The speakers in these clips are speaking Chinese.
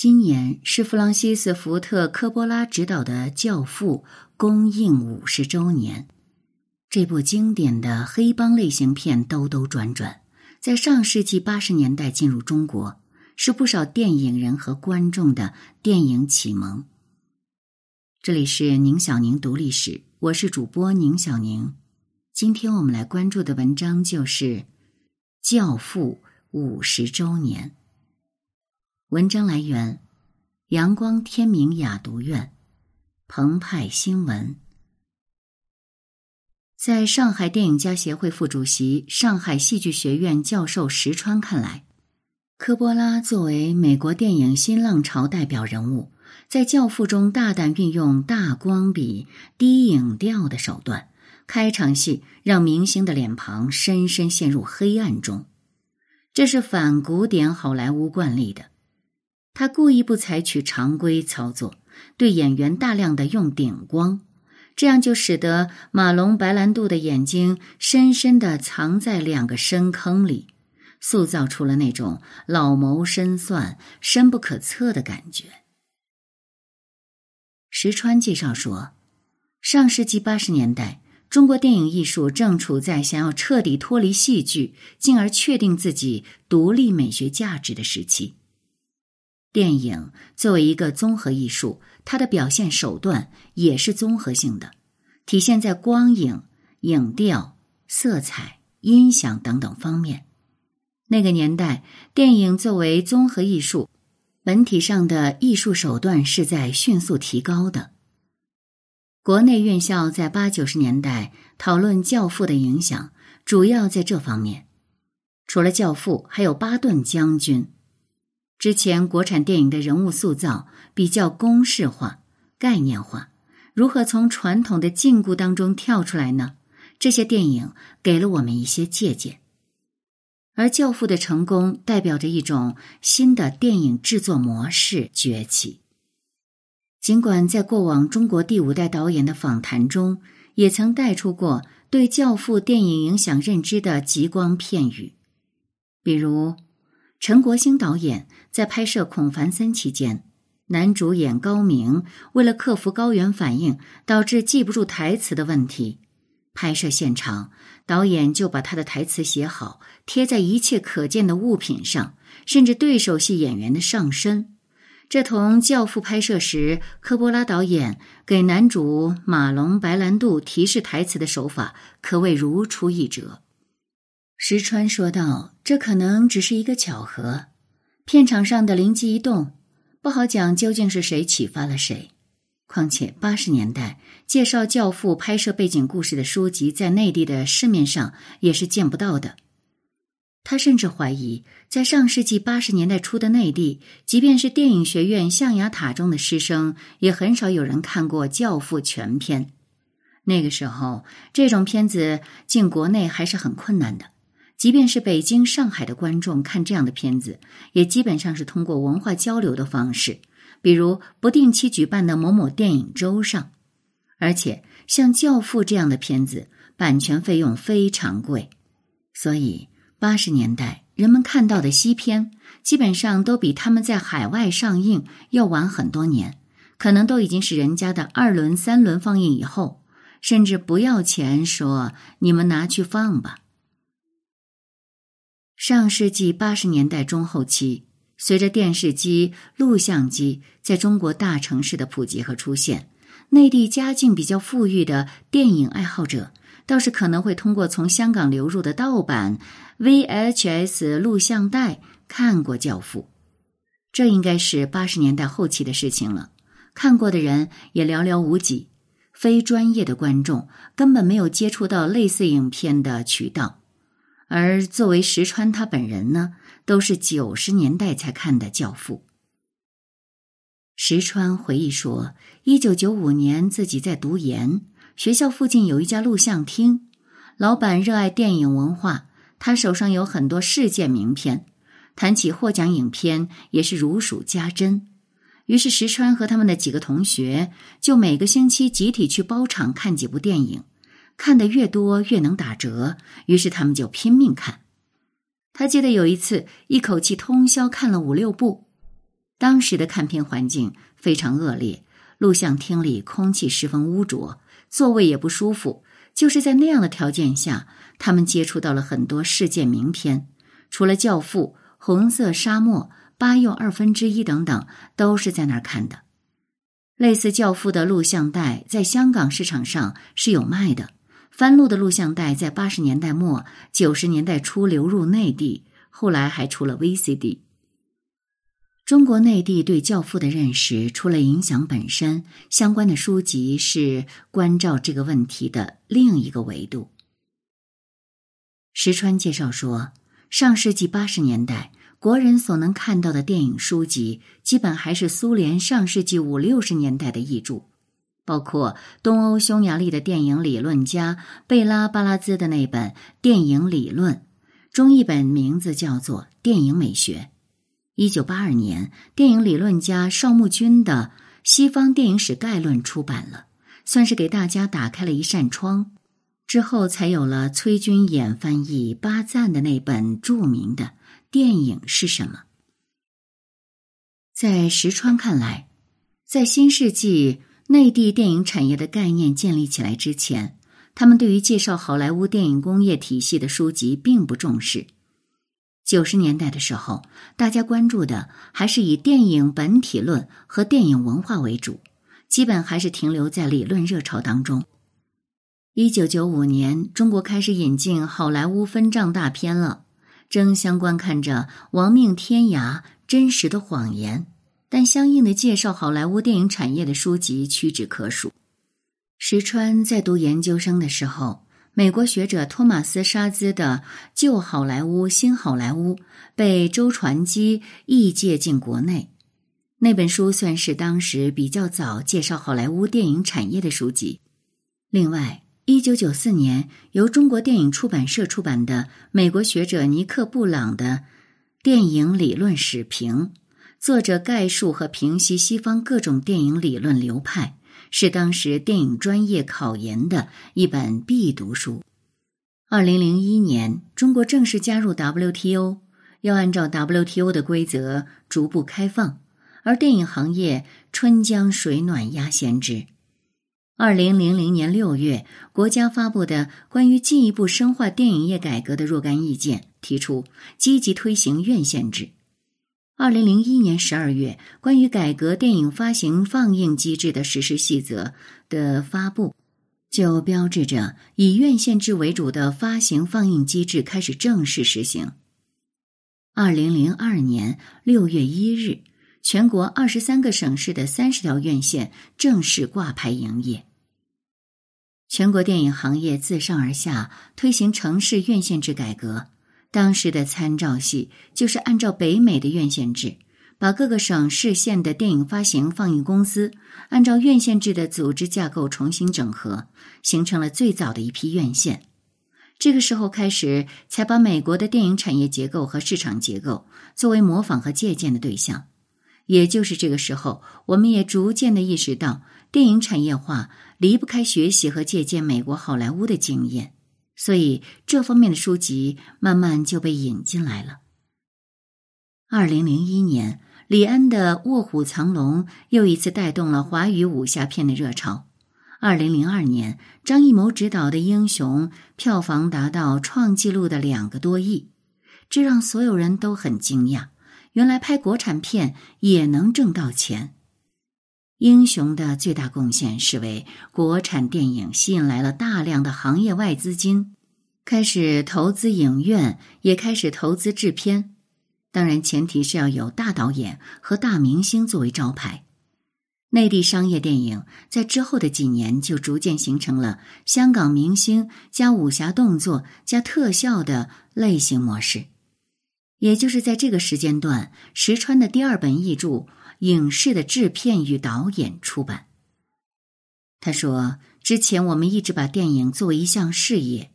今年是弗朗西斯·福特·科波拉执导的《教父》公映五十周年。这部经典的黑帮类型片兜兜转转，在上世纪八十年代进入中国，是不少电影人和观众的电影启蒙。这里是宁小宁读历史，我是主播宁小宁。今天我们来关注的文章就是《教父》五十周年。文章来源：阳光天明雅读院，澎湃新闻。在上海电影家协会副主席、上海戏剧学院教授石川看来，科波拉作为美国电影新浪潮代表人物，在《教父》中大胆运用大光比、低影调的手段，开场戏让明星的脸庞深深陷入黑暗中，这是反古典好莱坞惯例的。他故意不采取常规操作，对演员大量的用顶光，这样就使得马龙白兰度的眼睛深深的藏在两个深坑里，塑造出了那种老谋深算、深不可测的感觉。石川介绍说，上世纪八十年代，中国电影艺术正处在想要彻底脱离戏剧，进而确定自己独立美学价值的时期。电影作为一个综合艺术，它的表现手段也是综合性的，体现在光影、影调、色彩、音响等等方面。那个年代，电影作为综合艺术，本体上的艺术手段是在迅速提高的。国内院校在八九十年代讨论《教父》的影响，主要在这方面。除了《教父》，还有《巴顿将军》。之前国产电影的人物塑造比较公式化、概念化，如何从传统的禁锢当中跳出来呢？这些电影给了我们一些借鉴。而《教父》的成功代表着一种新的电影制作模式崛起。尽管在过往中国第五代导演的访谈中，也曾带出过对《教父》电影影响认知的极光片语，比如。陈国兴导演在拍摄《孔繁森》期间，男主演高明为了克服高原反应导致记不住台词的问题，拍摄现场导演就把他的台词写好，贴在一切可见的物品上，甚至对手戏演员的上身。这同《教父》拍摄时科波拉导演给男主马龙白兰度提示台词的手法可谓如出一辙。石川说道：“这可能只是一个巧合，片场上的灵机一动，不好讲究竟是谁启发了谁。况且八十年代介绍《教父》拍摄背景故事的书籍，在内地的市面上也是见不到的。他甚至怀疑，在上世纪八十年代初的内地，即便是电影学院象牙塔中的师生，也很少有人看过《教父》全片。那个时候，这种片子进国内还是很困难的。”即便是北京、上海的观众看这样的片子，也基本上是通过文化交流的方式，比如不定期举办的某某电影周上。而且像《教父》这样的片子，版权费用非常贵，所以八十年代人们看到的西片，基本上都比他们在海外上映要晚很多年，可能都已经是人家的二轮、三轮放映以后，甚至不要钱，说你们拿去放吧。上世纪八十年代中后期，随着电视机、录像机在中国大城市的普及和出现，内地家境比较富裕的电影爱好者倒是可能会通过从香港流入的盗版 VHS 录像带看过《教父》。这应该是八十年代后期的事情了，看过的人也寥寥无几，非专业的观众根本没有接触到类似影片的渠道。而作为石川他本人呢，都是九十年代才看的《教父》。石川回忆说，一九九五年自己在读研，学校附近有一家录像厅，老板热爱电影文化，他手上有很多世界名片，谈起获奖影片也是如数家珍。于是石川和他们的几个同学就每个星期集体去包场看几部电影。看的越多越能打折，于是他们就拼命看。他记得有一次一口气通宵看了五六部，当时的看片环境非常恶劣，录像厅里空气十分污浊，座位也不舒服。就是在那样的条件下，他们接触到了很多世界名片，除了《教父》《红色沙漠》《八又二分之一》等等，都是在那儿看的。类似《教父》的录像带在香港市场上是有卖的，翻录的录像带在八十年代末九十年代初流入内地，后来还出了 VCD。中国内地对《教父》的认识，除了影响本身，相关的书籍是关照这个问题的另一个维度。石川介绍说，上世纪八十年代，国人所能看到的电影书籍，基本还是苏联上世纪五六十年代的译著，包括东欧匈牙利的电影理论家贝拉巴拉兹的那本《电影理论》，中译本名字叫做《电影美学》。一九八二年，电影理论家邵木君的《西方电影史概论》出版了，算是给大家打开了一扇窗。之后才有了崔君衍翻译巴赞的那本著名的《电影是什么》。在石川看来，在新世纪内地电影产业的概念建立起来之前，他们对于介绍好莱坞电影工业体系的书籍并不重视。九十年代的时候，大家关注的还是以电影本体论和电影文化为主，基本还是停留在理论热潮当中。一九九五年，中国开始引进好莱坞分账大片了，争相观看着《亡命天涯》《真实的谎言》，但相应的介绍好莱坞电影产业的书籍屈指可数。石川在读研究生的时候。美国学者托马斯·沙兹的《旧好莱坞、新好莱坞》被周传基译介进国内，那本书算是当时比较早介绍好莱坞电影产业的书籍。另外，一九九四年由中国电影出版社出版的美国学者尼克·布朗的《电影理论史评》，作者概述和评析西方各种电影理论流派。是当时电影专业考研的一本必读书。二零零一年，中国正式加入 WTO，要按照 WTO 的规则逐步开放，而电影行业春江水暖鸭先知。二零零零年六月，国家发布的关于进一步深化电影业改革的若干意见，提出积极推行院线制。二零零一年十二月，关于改革电影发行放映机制的实施细则的发布，就标志着以院线制为主的发行放映机制开始正式实行。二零零二年六月一日，全国二十三个省市的三十条院线正式挂牌营业。全国电影行业自上而下推行城市院线制改革。当时的参照系就是按照北美的院线制，把各个省市县的电影发行放映公司按照院线制的组织架构重新整合，形成了最早的一批院线。这个时候开始，才把美国的电影产业结构和市场结构作为模仿和借鉴的对象。也就是这个时候，我们也逐渐的意识到，电影产业化离不开学习和借鉴美国好莱坞的经验。所以，这方面的书籍慢慢就被引进来了。二零零一年，李安的《卧虎藏龙》又一次带动了华语武侠片的热潮。二零零二年，张艺谋执导的《英雄》票房达到创纪录的两个多亿，这让所有人都很惊讶。原来拍国产片也能挣到钱。《英雄》的最大贡献是为国产电影吸引来了大量的行业外资金。开始投资影院，也开始投资制片，当然前提是要有大导演和大明星作为招牌。内地商业电影在之后的几年就逐渐形成了香港明星加武侠动作加特效的类型模式。也就是在这个时间段，石川的第二本译著《影视的制片与导演》出版。他说：“之前我们一直把电影作为一项事业。”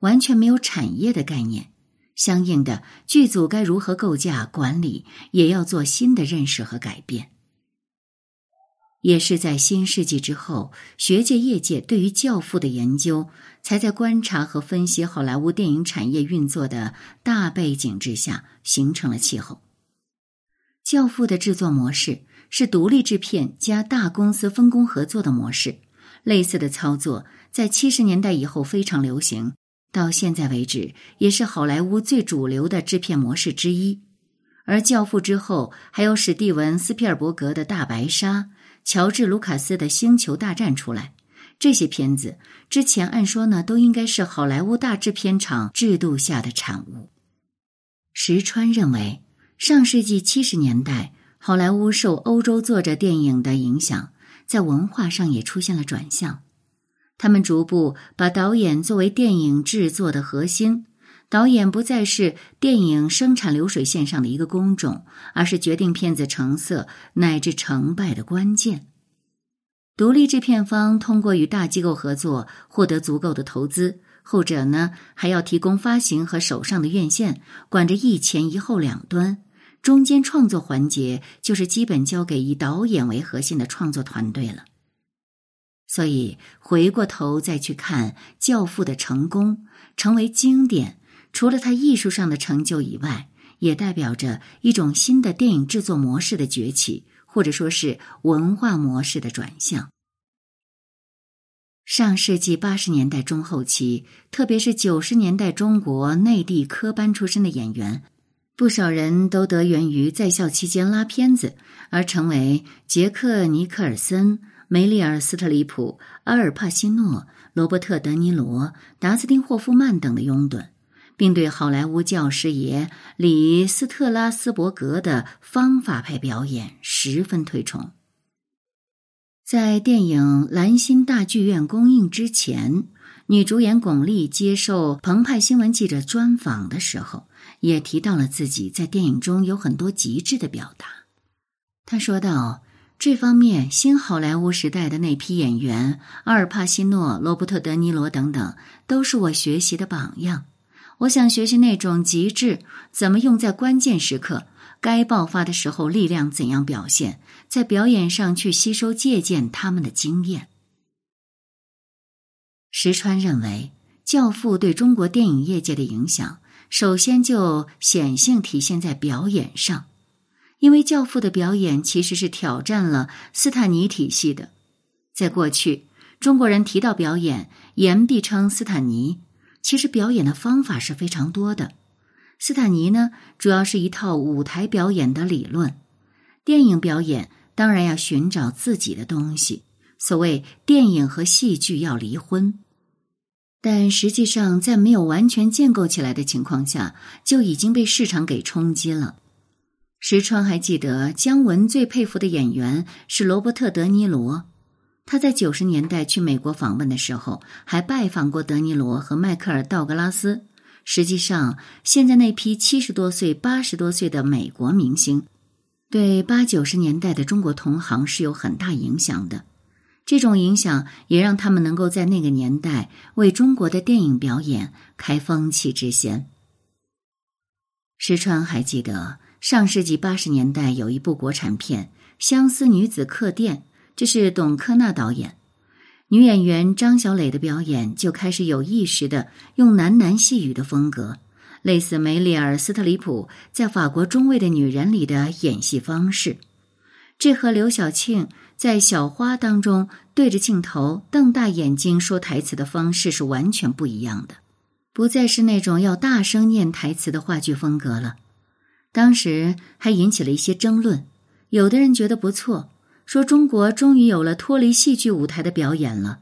完全没有产业的概念，相应的剧组该如何构架管理，也要做新的认识和改变。也是在新世纪之后，学界业界对于《教父》的研究，才在观察和分析好莱坞电影产业运作的大背景之下形成了气候。《教父的制作模式是独立制片加大公司分工合作的模式，类似的操作在七十年代以后非常流行，到现在为止也是好莱坞最主流的制片模式之一。而教父之后还有史蒂文·斯皮尔伯格的大白鲨。乔治·卢卡斯的《星球大战》出来，这些片子之前按说呢，都应该是好莱坞大制片厂制度下的产物。石川认为，上世纪七十年代，好莱坞受欧洲作者电影的影响，在文化上也出现了转向。他们逐步把导演作为电影制作的核心。导演不再是电影生产流水线上的一个工种，而是决定片子成色乃至成败的关键。独立制片方通过与大机构合作获得足够的投资，后者呢还要提供发行和手上的院线，管着一前一后两端，中间创作环节就是基本交给以导演为核心的创作团队了。所以回过头再去看《教父》的成功，成为经典。除了他艺术上的成就以外，也代表着一种新的电影制作模式的崛起，或者说是文化模式的转向。上世纪八十年代中后期，特别是九十年代，中国内地科班出身的演员，不少人都得源于在校期间拉片子，而成为杰克·尼克尔森、梅丽尔·斯特里普、阿尔帕西诺、罗伯特·德尼罗、达斯汀·霍夫曼等的拥趸。并对好莱坞教师爷里斯特拉斯伯格的方法派表演十分推崇。在电影《蓝心大剧院》公映之前，女主演巩俐接受澎湃新闻记者专访的时候，也提到了自己在电影中有很多极致的表达。她说道：“这方面，新好莱坞时代的那批演员，阿尔帕西诺、罗伯特·德尼罗等等，都是我学习的榜样。”我想学习那种极致，怎么用在关键时刻，该爆发的时候力量怎样表现，在表演上去吸收借鉴他们的经验。石川认为，《教父》对中国电影业界的影响，首先就显性体现在表演上，因为《教父》的表演其实是挑战了斯坦尼体系的。在过去，中国人提到表演，言必称斯坦尼。其实表演的方法是非常多的。斯坦尼呢，主要是一套舞台表演的理论。电影表演当然要寻找自己的东西，所谓电影和戏剧要离婚。但实际上，在没有完全建构起来的情况下，就已经被市场给冲击了。石川还记得，姜文最佩服的演员是罗伯特·德尼罗。他在九十年代去美国访问的时候，还拜访过德尼罗和迈克尔·道格拉斯。实际上，现在那批七十多岁、八十多岁的美国明星，对八九十年代的中国同行是有很大影响的。这种影响也让他们能够在那个年代为中国的电影表演开风气之先。石川还记得，上世纪八十年代有一部国产片《相思女子客店》。这是董克娜导演，女演员张小磊的表演就开始有意识的用喃喃细语的风格，类似梅丽尔·斯特里普在《法国中尉的女人》里的演戏方式。这和刘晓庆在《小花》当中对着镜头瞪大眼睛说台词的方式是完全不一样的，不再是那种要大声念台词的话剧风格了。当时还引起了一些争论，有的人觉得不错。说中国终于有了脱离戏剧舞台的表演了，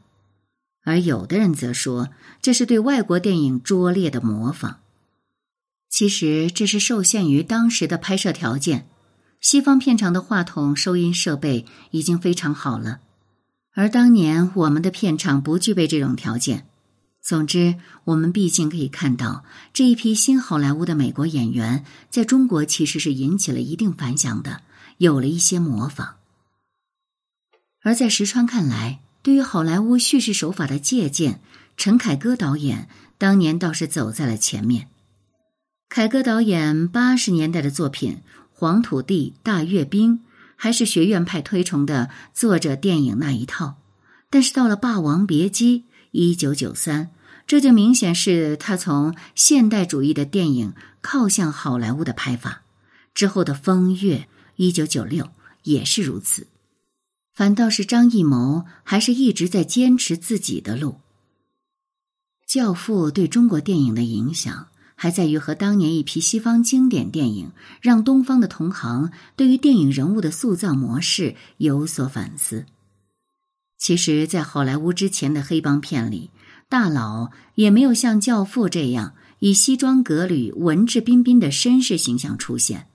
而有的人则说这是对外国电影拙劣的模仿。其实这是受限于当时的拍摄条件，西方片场的话筒收音设备已经非常好了，而当年我们的片场不具备这种条件。总之，我们毕竟可以看到这一批新好莱坞的美国演员在中国其实是引起了一定反响的，有了一些模仿。而在石川看来，对于好莱坞叙事手法的借鉴，陈凯歌导演当年倒是走在了前面。凯歌导演八十年代的作品《黄土地》《大阅兵》，还是学院派推崇的作者电影那一套。但是到了《霸王别姬》一九九三，这就明显是他从现代主义的电影靠向好莱坞的拍法。之后的《风月》一九九六也是如此。反倒是张艺谋还是一直在坚持自己的路。《教父》对中国电影的影响，还在于和当年一批西方经典电影，让东方的同行对于电影人物的塑造模式有所反思。其实，在好莱坞之前的黑帮片里，大佬也没有像《教父》这样以西装革履、文质彬彬的绅士形象出现。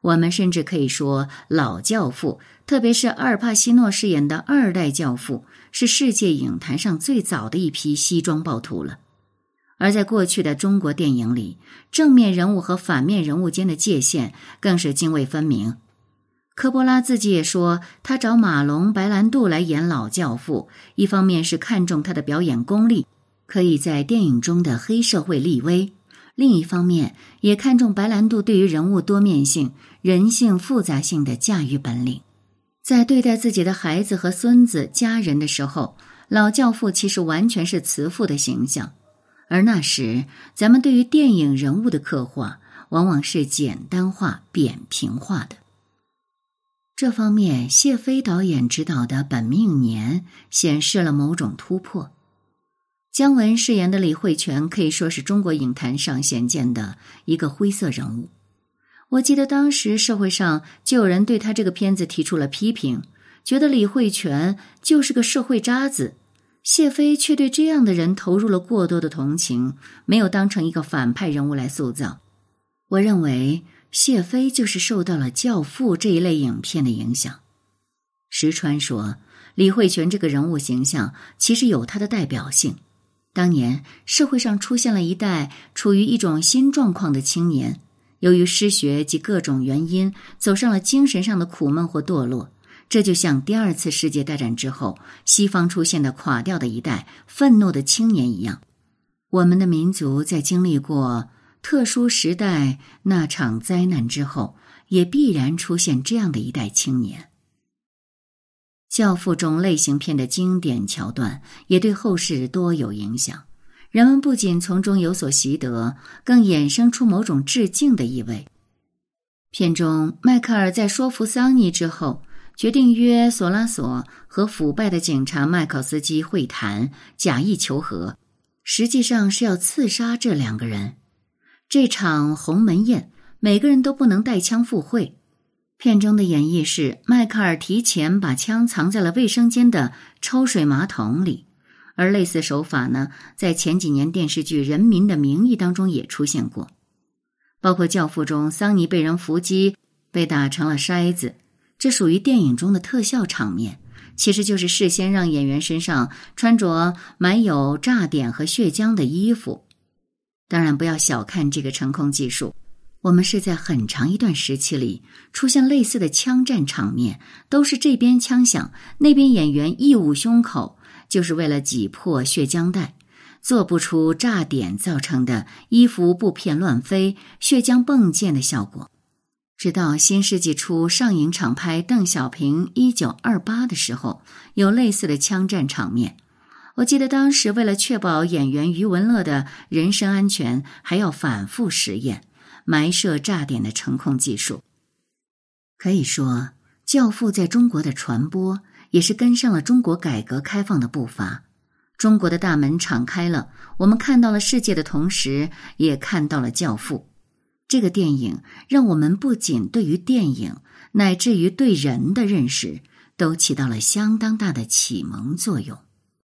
我们甚至可以说，老教父，特别是阿尔帕西诺饰演的二代教父，是世界影坛上最早的一批西装暴徒了。而在过去的中国电影里，正面人物和反面人物间的界限更是泾渭分明。科波拉自己也说，他找马龙白兰度来演老教父，一方面是看重他的表演功力，可以在电影中的黑社会立威。另一方面，也看重白兰度对于人物多面性、人性复杂性的驾驭本领。在对待自己的孩子和孙子、家人的时候，老教父其实完全是慈父的形象。而那时，咱们对于电影人物的刻画，往往是简单化、扁平化的。这方面，谢飞导演执导的《本命年》显示了某种突破。姜文饰演的李慧泉可以说是中国影坛上鲜见的一个灰色人物。我记得当时社会上就有人对他这个片子提出了批评，觉得李慧泉就是个社会渣子。谢飞却对这样的人投入了过多的同情，没有当成一个反派人物来塑造。我认为谢飞就是受到了《教父》这一类影片的影响。石川说，李慧泉这个人物形象其实有他的代表性。当年社会上出现了一代处于一种新状况的青年，由于失学及各种原因，走上了精神上的苦闷或堕落。这就像第二次世界大战之后西方出现的垮掉的一代愤怒的青年一样。我们的民族在经历过特殊时代那场灾难之后，也必然出现这样的一代青年。《教父》中类型片的经典桥段也对后世多有影响，人们不仅从中有所习得，更衍生出某种致敬的意味。片中，迈克尔在说服桑尼之后，决定约索拉索和腐败的警察麦考斯基会谈，假意求和，实际上是要刺杀这两个人。这场鸿门宴，每个人都不能带枪赴会。片中的演绎是，迈克尔提前把枪藏在了卫生间的抽水马桶里，而类似手法呢，在前几年电视剧《人民的名义》当中也出现过，包括《教父》中桑尼被人伏击，被打成了筛子，这属于电影中的特效场面，其实就是事先让演员身上穿着满有炸点和血浆的衣服。当然，不要小看这个成空技术。我们是在很长一段时期里出现类似的枪战场面，都是这边枪响，那边演员一捂胸口，就是为了挤破血浆袋，做不出炸点造成的衣服布片乱飞、血浆迸溅的效果。直到新世纪初上影厂拍《邓小平一九二八》的时候，有类似的枪战场面。我记得当时为了确保演员余文乐的人身安全，还要反复实验。埋设炸点的成控技术，可以说，《教父》在中国的传播也是跟上了中国改革开放的步伐。中国的大门敞开了，我们看到了世界的同时，也看到了《教父》这个电影，让我们不仅对于电影，乃至于对人的认识，都起到了相当大的启蒙作用。